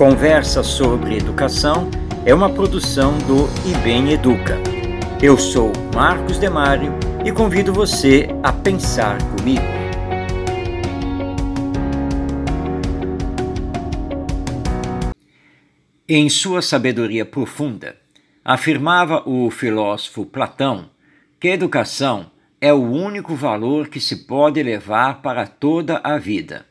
Conversa sobre Educação é uma produção do IBEM Educa. Eu sou Marcos Demário e convido você a pensar comigo. Em sua sabedoria profunda, afirmava o filósofo Platão que a educação é o único valor que se pode levar para toda a vida.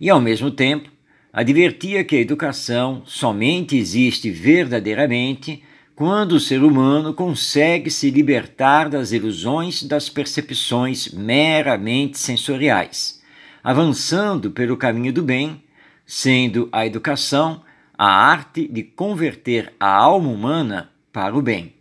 E, ao mesmo tempo, advertia que a educação somente existe verdadeiramente quando o ser humano consegue se libertar das ilusões das percepções meramente sensoriais, avançando pelo caminho do bem, sendo a educação a arte de converter a alma humana para o bem.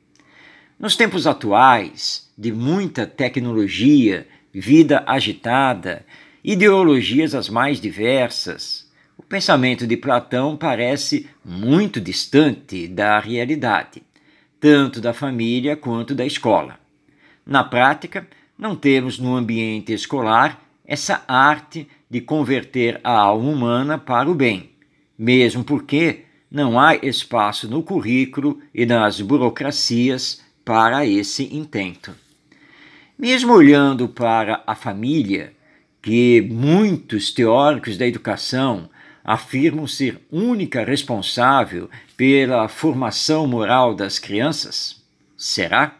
Nos tempos atuais, de muita tecnologia, vida agitada, ideologias as mais diversas, o pensamento de Platão parece muito distante da realidade, tanto da família quanto da escola. Na prática, não temos no ambiente escolar essa arte de converter a alma humana para o bem, mesmo porque não há espaço no currículo e nas burocracias para esse intento. Mesmo olhando para a família, que muitos teóricos da educação afirmam ser única responsável pela formação moral das crianças? Será?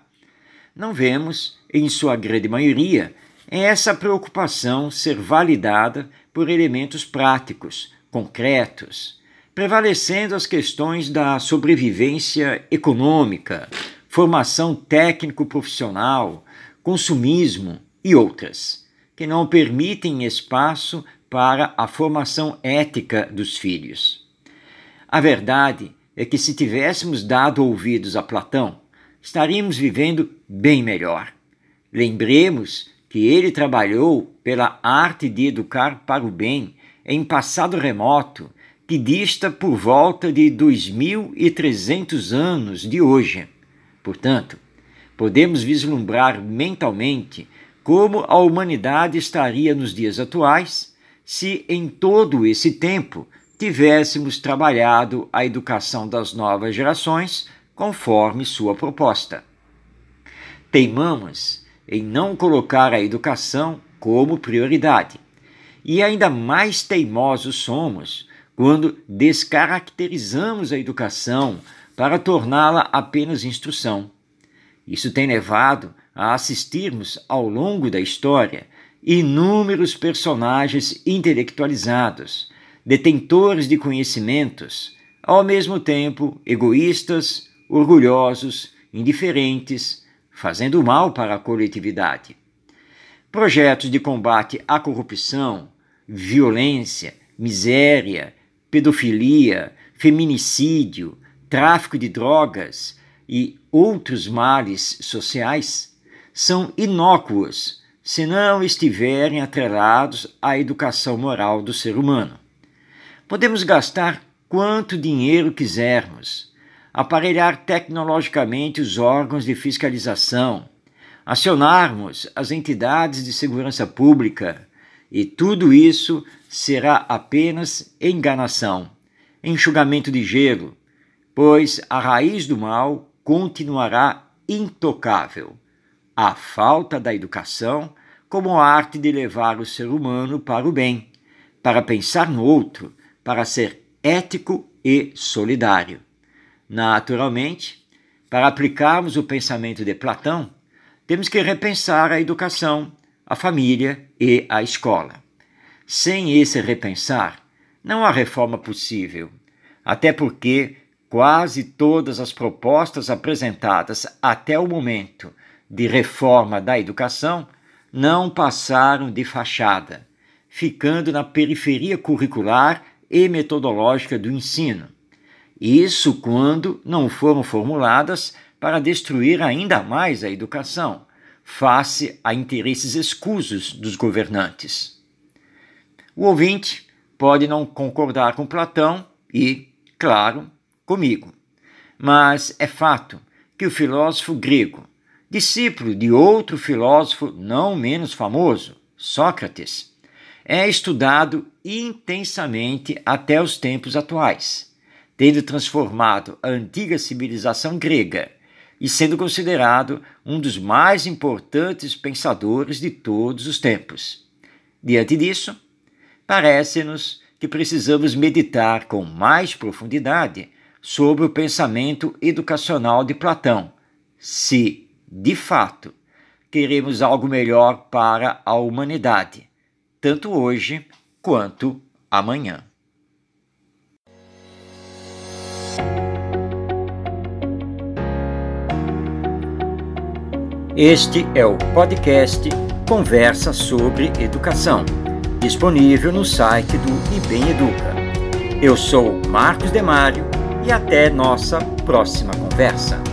Não vemos, em sua grande maioria, essa preocupação ser validada por elementos práticos, concretos, prevalecendo as questões da sobrevivência econômica, formação técnico-profissional, consumismo e outras, que não permitem espaço para a formação ética dos filhos. A verdade é que se tivéssemos dado ouvidos a Platão, estaríamos vivendo bem melhor. Lembremos que ele trabalhou pela arte de educar para o bem em passado remoto que dista por volta de 2.300 anos de hoje. Portanto, podemos vislumbrar mentalmente como a humanidade estaria nos dias atuais se em todo esse tempo tivéssemos trabalhado a educação das novas gerações conforme sua proposta. Teimamos em não colocar a educação como prioridade. E ainda mais teimosos somos quando descaracterizamos a educação para torná-la apenas instrução. Isso tem levado a assistirmos ao longo da história inúmeros personagens intelectualizados, detentores de conhecimentos, ao mesmo tempo egoístas, orgulhosos, indiferentes, fazendo mal para a coletividade. Projetos de combate à corrupção, violência, miséria, pedofilia, feminicídio, tráfico de drogas e outros males sociais são inócuos se não estiverem atrelados à educação moral do ser humano. Podemos gastar quanto dinheiro quisermos, aparelhar tecnologicamente os órgãos de fiscalização, acionarmos as entidades de segurança pública, e tudo isso será apenas enganação, enxugamento de gelo, pois a raiz do mal continuará intocável a falta da educação como a arte de levar o ser humano para o bem, para pensar no outro, para ser ético e solidário. Naturalmente, para aplicarmos o pensamento de Platão, temos que repensar a educação, a família e a escola. Sem esse repensar, não há reforma possível, até porque quase todas as propostas apresentadas até o momento de reforma da educação não passaram de fachada, ficando na periferia curricular e metodológica do ensino. Isso quando não foram formuladas para destruir ainda mais a educação, face a interesses escusos dos governantes. O ouvinte pode não concordar com Platão e, claro, comigo, mas é fato que o filósofo grego discípulo de outro filósofo não menos famoso, Sócrates, é estudado intensamente até os tempos atuais. tendo transformado a antiga civilização grega e sendo considerado um dos mais importantes pensadores de todos os tempos. Diante disso, parece-nos que precisamos meditar com mais profundidade sobre o pensamento educacional de Platão, se, de fato, queremos algo melhor para a humanidade, tanto hoje quanto amanhã. Este é o podcast Conversa sobre Educação, disponível no site do IBEM Educa. Eu sou Marcos Demário e até nossa próxima conversa.